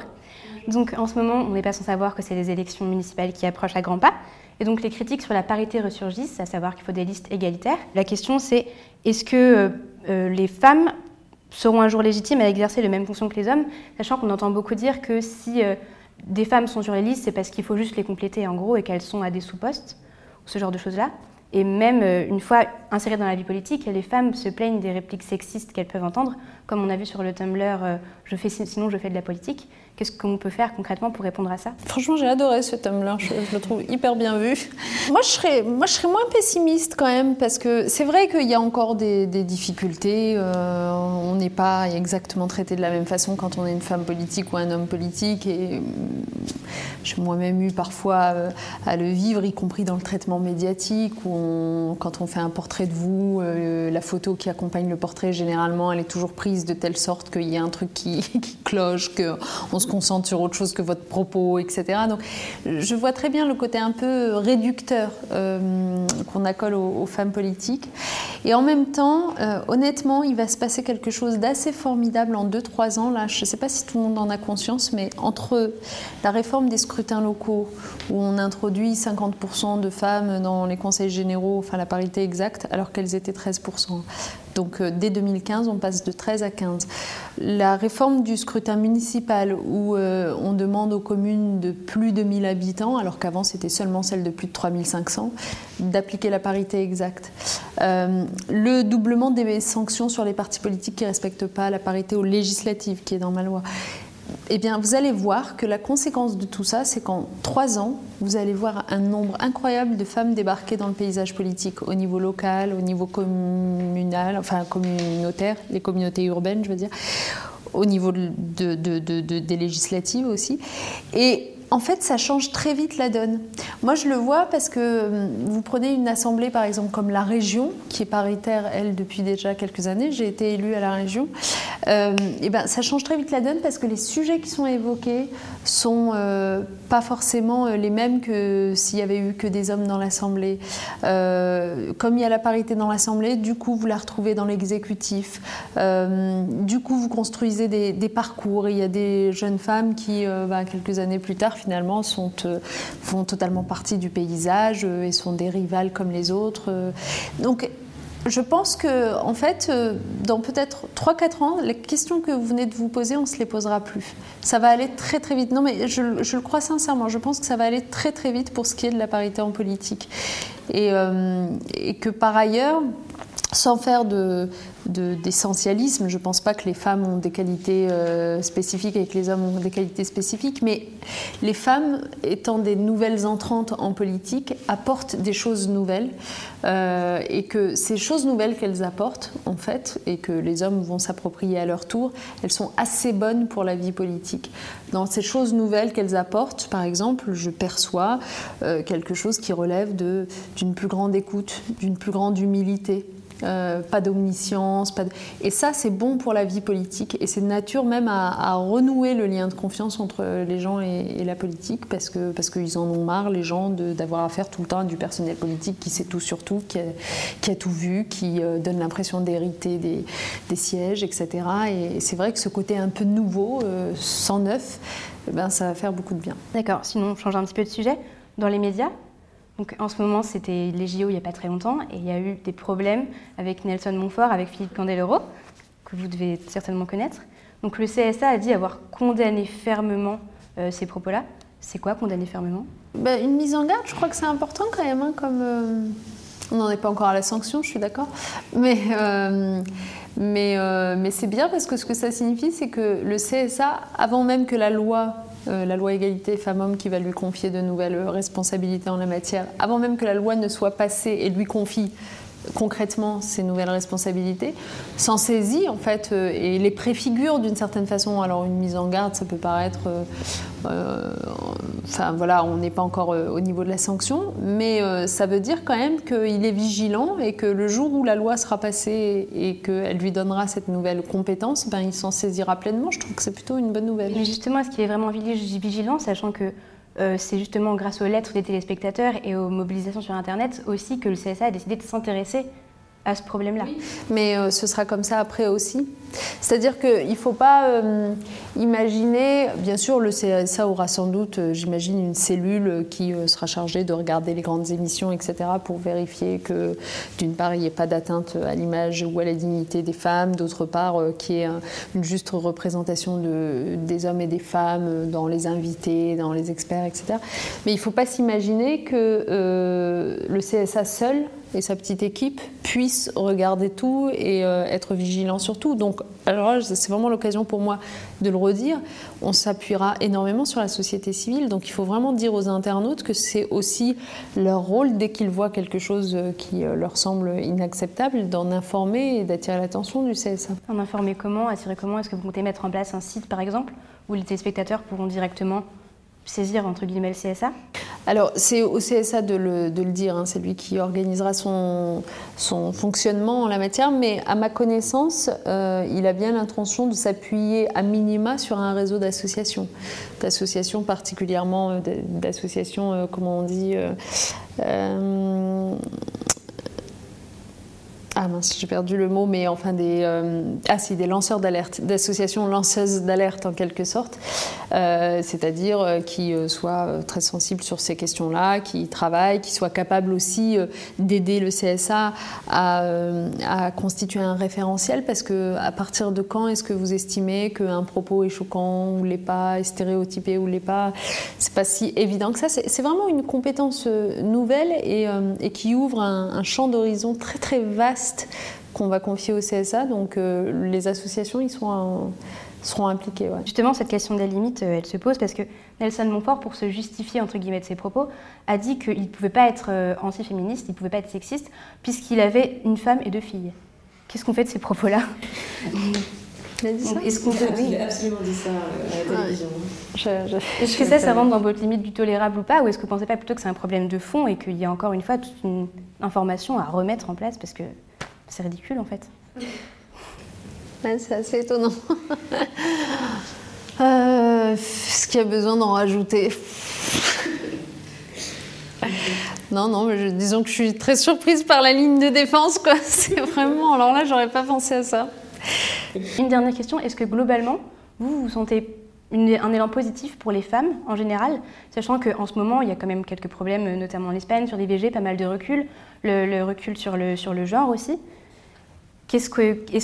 Donc, en ce moment, on n'est pas sans savoir que c'est les élections municipales qui approchent à grands pas. Et donc, les critiques sur la parité ressurgissent, à savoir qu'il faut des listes égalitaires. La question, c'est est-ce que les femmes seront un jour légitimes à exercer les mêmes fonctions que les hommes, sachant qu'on entend beaucoup dire que si euh, des femmes sont sur les listes, c'est parce qu'il faut juste les compléter en gros et qu'elles sont à des sous-postes, ce genre de choses-là. Et même euh, une fois insérées dans la vie politique, les femmes se plaignent des répliques sexistes qu'elles peuvent entendre, comme on a vu sur le Tumblr euh, je fais, Sinon je fais de la politique. Qu'est-ce qu'on peut faire concrètement pour répondre à ça? Franchement, j'ai adoré ce Tumblr, je, je, le trouve hyper bien vu. Moi je, serais, moi, je serais moins pessimiste quand même, parce que c'est vrai qu'il y a encore des, difficultés. Euh, on n'est pas exactement traité de la même façon quand on est une femme politique ou un homme politique. Et j'ai moi-même eu parfois euh, à le vivre, y compris dans le traitement médiatique, où quand on fait un portrait de vous, euh, la photo qui accompagne le portrait, généralement, elle est toujours prise de telle sorte qu'il y a un truc qui, qui cloche, qu'on se concentre sur autre chose que votre propos, etc. Donc je vois très bien le côté un peu réducteur euh, qu'on accole aux, femmes politiques. Et en même temps, euh, honnêtement, il va se passer quelque chose d'assez formidable en 2-3 ans. Là, je ne sais pas si tout le monde en a conscience, mais entre la réforme des scrutins locaux, où on introduit 50% de femmes dans les conseils généraux, enfin la parité exacte, alors qu'elles étaient 13%. Donc euh, dès 2015, on passe de 13 à 15. La réforme du scrutin municipal, où euh, on demande aux communes de plus de 1000 habitants, alors qu'avant c'était seulement celles de plus de 3500, d'appliquer la parité exacte. Euh, le doublement des sanctions sur les partis politiques qui ne respectent pas la parité aux législatives, qui est dans ma loi eh bien, vous allez voir que la conséquence de tout ça, c'est qu'en trois ans, vous allez voir un nombre incroyable de femmes débarquer dans le paysage politique, au niveau local, au niveau communal, enfin communautaire, les communautés urbaines, je veux dire, au niveau de, des législatives aussi. Et en fait, ça change très vite la donne. Moi, je le vois parce que hum, vous prenez une assemblée, par exemple, comme la région, qui est paritaire, elle, depuis déjà quelques années. J'ai été élue à la région. euh, et ben, ça change très vite la donne parce que les sujets qui sont évoqués sont euh, pas forcément euh, les mêmes que s'il y avait eu que des hommes dans l'Assemblée. comme il y a la parité dans l'Assemblée, du coup, vous la retrouvez dans l'exécutif. du coup, vous construisez des, parcours. Il y a des jeunes femmes qui, ben, quelques années plus tard, finalement, sont, font totalement partie du paysage et sont des rivales comme les autres. Donc, je pense que, en fait, euh, dans peut-être 3-4 ans, les questions que vous venez de vous poser, on ne se les posera plus. Ça va aller très très vite. Non, mais je, le crois sincèrement. Je pense que ça va aller très très vite pour ce qui est de la parité en politique. Et, euh, et que par ailleurs, sans faire de, d'essentialisme. je ne pense pas que les femmes ont des qualités euh, spécifiques et que les hommes ont des qualités spécifiques, mais les femmes, étant des nouvelles entrantes en politique, apportent des choses nouvelles euh, et que ces choses nouvelles qu'elles apportent, en fait, et que les hommes vont s'approprier à leur tour, elles sont assez bonnes pour la vie politique. Dans ces choses nouvelles qu'elles apportent, par exemple, je perçois euh, quelque chose qui relève d'une plus grande écoute, d'une plus grande humilité. Euh, pas d'omniscience. Et ça, c'est bon pour la vie politique. Et c'est de nature même à, renouer le lien de confiance entre les gens et, la politique, parce qu'ils parce en ont marre, les gens, d'avoir affaire tout le temps à du personnel politique qui sait tout sur tout, qui a, tout vu, qui euh, donne l'impression d'hériter des, des, sièges, etc. Et c'est vrai que ce côté un peu nouveau, euh, sans neuf, eh ben, ça va faire beaucoup de bien. D'accord. Sinon, on change un petit peu de sujet. Dans les médias, donc, en ce moment, c'était les JO il n'y a pas très longtemps, et il y a eu des problèmes avec Nelson Montfort, avec Philippe Candeloro, que vous devez certainement connaître. Donc le CSA a dit avoir condamné fermement euh, ces propos-là. C'est quoi condamner fermement? Ben, Une mise en garde, je crois que c'est important quand même, hein, comme... Euh, on n'en est pas encore à la sanction, je suis d'accord. Mais, euh, mais, c'est bien parce que ce que ça signifie, c'est que le CSA, avant même que la loi la loi égalité femmes-hommes qui va lui confier de nouvelles responsabilités en la matière, avant même que la loi ne soit passée et lui confie concrètement ces nouvelles responsabilités, s'en saisit en fait euh, et les préfigure d'une certaine façon. Alors une mise en garde, ça peut paraître, euh, euh, enfin voilà, on n'est pas encore au niveau de la sanction, mais ça veut dire quand même qu'il est vigilant et que le jour où la loi sera passée et qu'elle lui donnera cette nouvelle compétence, ben, il s'en saisira pleinement. Je trouve que c'est plutôt une bonne nouvelle. Mais justement, est-ce qu'il est vraiment vigilant, sachant que euh, c'est justement grâce aux lettres des téléspectateurs et aux mobilisations sur Internet aussi que le CSA a décidé de s'intéresser à ce problème-là. Mais euh, ce sera comme ça après aussi. C'est-à-dire qu'il ne faut pas euh, imaginer, bien sûr, le CSA aura sans doute, euh, j'imagine, une cellule qui sera chargée de regarder les grandes émissions, etc., pour vérifier que, d'une part, il n'y ait pas d'atteinte à l'image ou à la dignité des femmes, d'autre part, qu'il y ait une juste représentation de, des hommes et des femmes dans les invités, dans les experts, etc. Mais il ne faut pas s'imaginer que le CSA seul et sa petite équipe puissent regarder tout et euh, être vigilants sur tout. Donc, alors c'est vraiment l'occasion pour moi de le redire. On s'appuiera énormément sur la société civile. Donc, il faut vraiment dire aux internautes que c'est aussi leur rôle, dès qu'ils voient quelque chose euh, qui euh, leur semble inacceptable, d'en informer et d'attirer l'attention du CSA. En informer comment Attirer comment? Est-ce que vous comptez mettre en place un site, par exemple, où les téléspectateurs pourront directement saisir entre guillemets le CSA Alors c'est au CSA de le, dire, hein. c'est lui qui organisera son, fonctionnement en la matière, mais à ma connaissance, euh, il a bien l'intention de s'appuyer à minima sur un réseau d'associations, d'associations particulièrement, euh, d'associations, euh, comment on dit, ah mince, j'ai perdu le mot, mais enfin des, euh, ah, des lanceurs d'alerte, d'associations lanceuses d'alerte en quelque sorte, euh, c'est-à-dire euh, qui soient très sensibles sur ces questions-là, qui travaillent, qui soient capables aussi d'aider le CSA à, constituer un référentiel, parce que à partir de quand est-ce que vous estimez qu'un propos est choquant ou l'est pas, est stéréotypé ou l'est pas, c'est pas si évident que ça. C'est vraiment une compétence nouvelle et, qui ouvre un, un champ d'horizon très très vaste qu'on va confier au CSA. Donc euh, les associations ils sont, seront impliquées. Justement, cette question des limites, euh, elle se pose parce que Nelson Montfort, pour se justifier entre guillemets de ses propos, a dit qu'il ne pouvait pas être euh, antiféministe, il ne pouvait pas être sexiste, puisqu'il avait une femme et deux filles. Qu'est-ce qu'on fait de ces propos-là? Est-ce qu'on peut... Il a absolument dit ça à la télévision. Est-ce que ça, ça rentre dans votre limite du tolérable ou pas? Ou est-ce que vous ne pensez pas plutôt que c'est un problème de fond et qu'il y a encore une fois toute une information à remettre en place Parce que c'est ridicule en fait. c'est assez étonnant. Euh, Est-ce qu'il y a besoin d'en rajouter Non, non, mais je, disons que je suis très surprise par la ligne de défense, quoi. C'est vraiment. Alors là, j'aurais pas pensé à ça. Une dernière question est-ce que globalement, vous vous sentez une- un élan positif pour les femmes en général, sachant qu'en ce moment, il y a quand même quelques problèmes, notamment en Espagne, sur l'IVG, pas mal de recul, le, le recul sur le, sur le genre aussi. Est-ce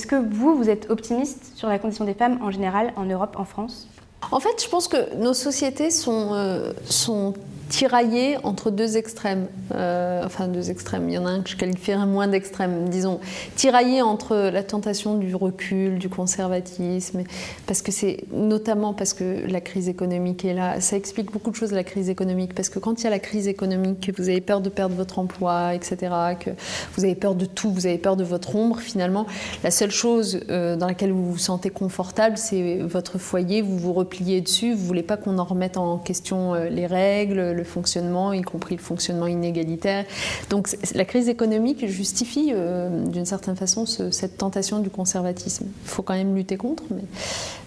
que vous, vous êtes optimiste sur la condition des femmes en général en Europe, en France? En fait, je pense que nos sociétés sont, euh, sont tiraillées entre deux extrêmes. Euh, enfin, deux extrêmes. Il y en a un que je qualifierais moins d'extrême. Disons, tiraillées entre la tentation du recul, du conservatisme, parce que c'est notamment parce que la crise économique est là. Ça explique beaucoup de choses, la crise économique, parce que quand il y a la crise économique, que vous avez peur de perdre votre emploi, etc., que vous avez peur de tout, vous avez peur de votre ombre, finalement, la seule chose euh, dans laquelle vous vous sentez confortable, c'est votre foyer, vous vous repliez dessus, vous voulez pas qu'on en remette en question euh, les règles, le fonctionnement, y compris le fonctionnement inégalitaire. Donc la crise économique justifie euh, d'une certaine façon ce- cette tentation du conservatisme. Il faut quand même lutter contre,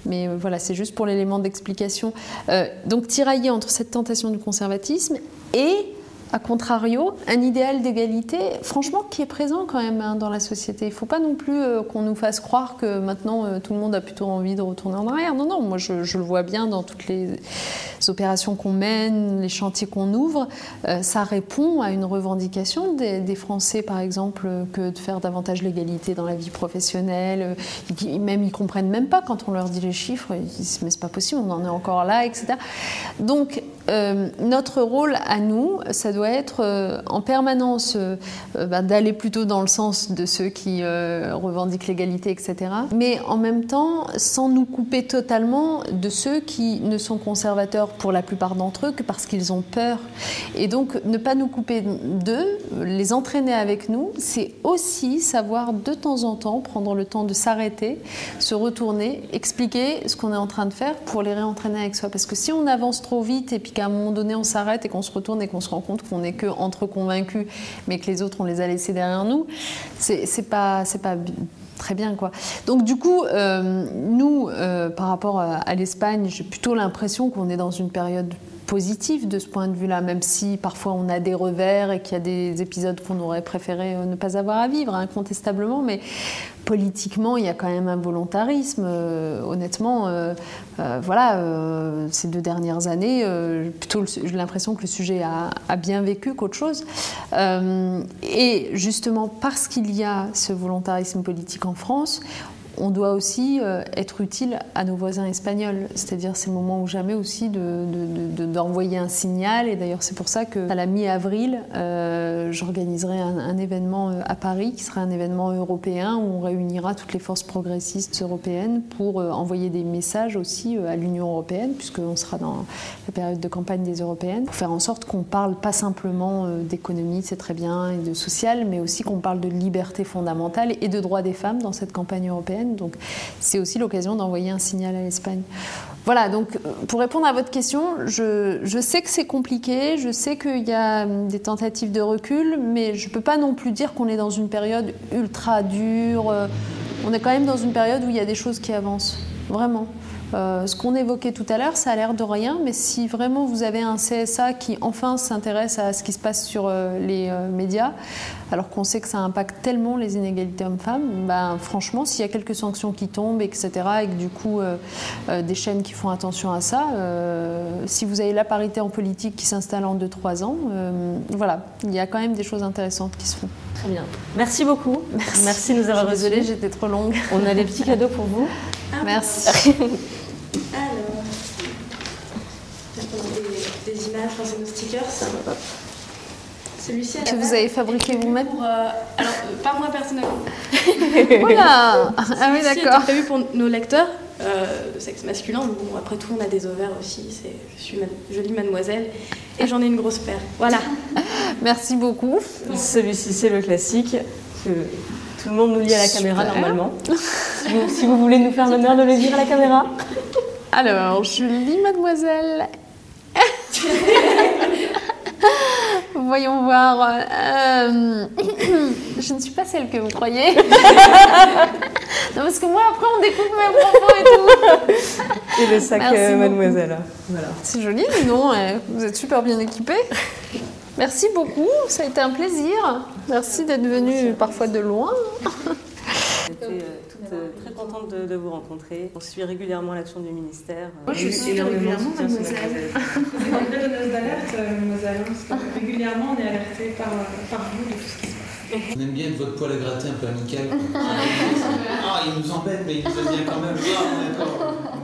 mais, euh, voilà, c'est juste pour l'élément d'explication. Euh, donc tirailler entre cette tentation du conservatisme et a contrario, un idéal d'égalité, franchement, qui est présent quand même hein, dans la société. Il ne faut pas non plus euh, qu'on nous fasse croire que maintenant euh, tout le monde a plutôt envie de retourner en arrière. Non, non, moi je, le vois bien dans toutes les opérations qu'on mène, les chantiers qu'on ouvre. Euh, ça répond à une revendication des, Français, par exemple, que de faire davantage l'égalité dans la vie professionnelle. Ils- même ils comprennent même pas quand on leur dit les chiffres. Ils disent mais c'est pas possible, on en est encore là, etc. Donc euh, notre rôle à nous, ça doit être euh, en permanence euh, bah, d'aller plutôt dans le sens de ceux qui revendiquent l'égalité, etc. Mais en même temps, sans nous couper totalement de ceux qui ne sont conservateurs pour la plupart d'entre eux que parce qu'ils ont peur. Et donc, ne pas nous couper d'eux, les entraîner avec nous, c'est aussi savoir de temps en temps prendre le temps de s'arrêter, se retourner, expliquer ce qu'on est en train de faire pour les réentraîner avec soi. Parce que si on avance trop vite et puis qu'à un moment donné on s'arrête et qu'on se retourne et qu'on se rend compte qu'on n'est que entre convaincus, mais que les autres on les a laissés derrière nous, c'est pas pas très bien quoi. Donc du coup, euh, nous euh, par rapport à l'Espagne, j'ai plutôt l'impression qu'on est dans une période positive de ce point de vue-là, même si parfois on a des revers et qu'il y a des épisodes qu'on aurait préféré euh, ne pas avoir à vivre, incontestablement, mais politiquement, il y a quand même un volontarisme. Euh, honnêtement, euh, voilà, ces deux dernières années, plutôt j'ai l'impression que le sujet a, a bien vécu qu'autre chose. Et justement, parce qu'il y a ce volontarisme politique en France, on doit aussi euh, être utile à nos voisins espagnols, c'est-à-dire ces moments où jamais aussi de- de- de- d'envoyer un signal. Et d'ailleurs, c'est pour ça que à la mi-avril, euh, j'organiserai un, événement euh, à Paris qui sera un événement européen où on réunira toutes les forces progressistes européennes pour envoyer des messages aussi à l'Union européenne, puisqu'on sera dans la période de campagne des européennes, pour faire en sorte qu'on parle pas simplement d'économie, c'est très bien, et de social, mais aussi qu'on parle de liberté fondamentale et de droits des femmes dans cette campagne européenne. Donc c'est aussi l'occasion d'envoyer un signal à l'Espagne. Voilà, donc euh, pour répondre à votre question, je, je sais que c'est compliqué, je sais qu'il y a hum, des tentatives de recul, mais je ne peux pas non plus dire qu'on est dans une période ultra dure. Euh, On est quand même dans une période où il y a des choses qui avancent, vraiment. Euh, ce qu'on évoquait tout à l'heure, ça a l'air de rien, mais si vraiment vous avez un CSA qui enfin s'intéresse à ce qui se passe sur euh, les euh, médias, alors qu'on sait que ça impacte tellement les inégalités hommes-femmes, ben, franchement, s'il y a quelques sanctions qui tombent, etc., et que du coup, des chaînes qui font attention à ça, si vous avez la parité en politique qui s'installe en 2-3 ans, voilà, il y a quand même des choses intéressantes qui se font. Très bien. Merci beaucoup. Merci, de nous avoir désolée, reçus. j'étais trop longue. On a des petits cadeaux pour vous. Merci. Des, des images, enfin, c'est nos stickers. Celui-ci Que vous avez fabriqué vous-même pour, euh, alors, euh, pas moi personnellement. Oula Ah oui, Celui-ci d'accord. était prévu pour nos lecteurs euh, de sexe masculin. mais Bon, après tout, on a des ovaires aussi. C'est, je suis ma- jolie mademoiselle et j'en ai une grosse paire. Voilà. Merci beaucoup. Celui-ci, c'est le classique. que tout le monde nous lit à la caméra normalement. Si vous, si vous voulez nous faire l'honneur de le lire à la caméra. Alors, je lis mademoiselle. Voyons voir. euh, je ne suis pas celle que vous croyez. Non, parce que moi, après, on découpe mes propos et tout. Et le sac euh, mademoiselle. Voilà. C'est joli, donc. euh, Vous êtes super bien équipés. Merci beaucoup, ça a été un plaisir. Merci d'être venu parfois de loin. J'étais euh, toute euh, très contente de, de vous rencontrer. On suit régulièrement l'action du ministère. Moi, je Et suis régulièrement, mademoiselle. d'alerte, euh, mademoiselle, hein, parce que régulièrement on est alerté par, euh, par vous de tout ce qui se passe. On aime bien être votre poil à gratter un peu amical. ah, il nous embête, mais il nous aime bien quand même. Ah, d'accord.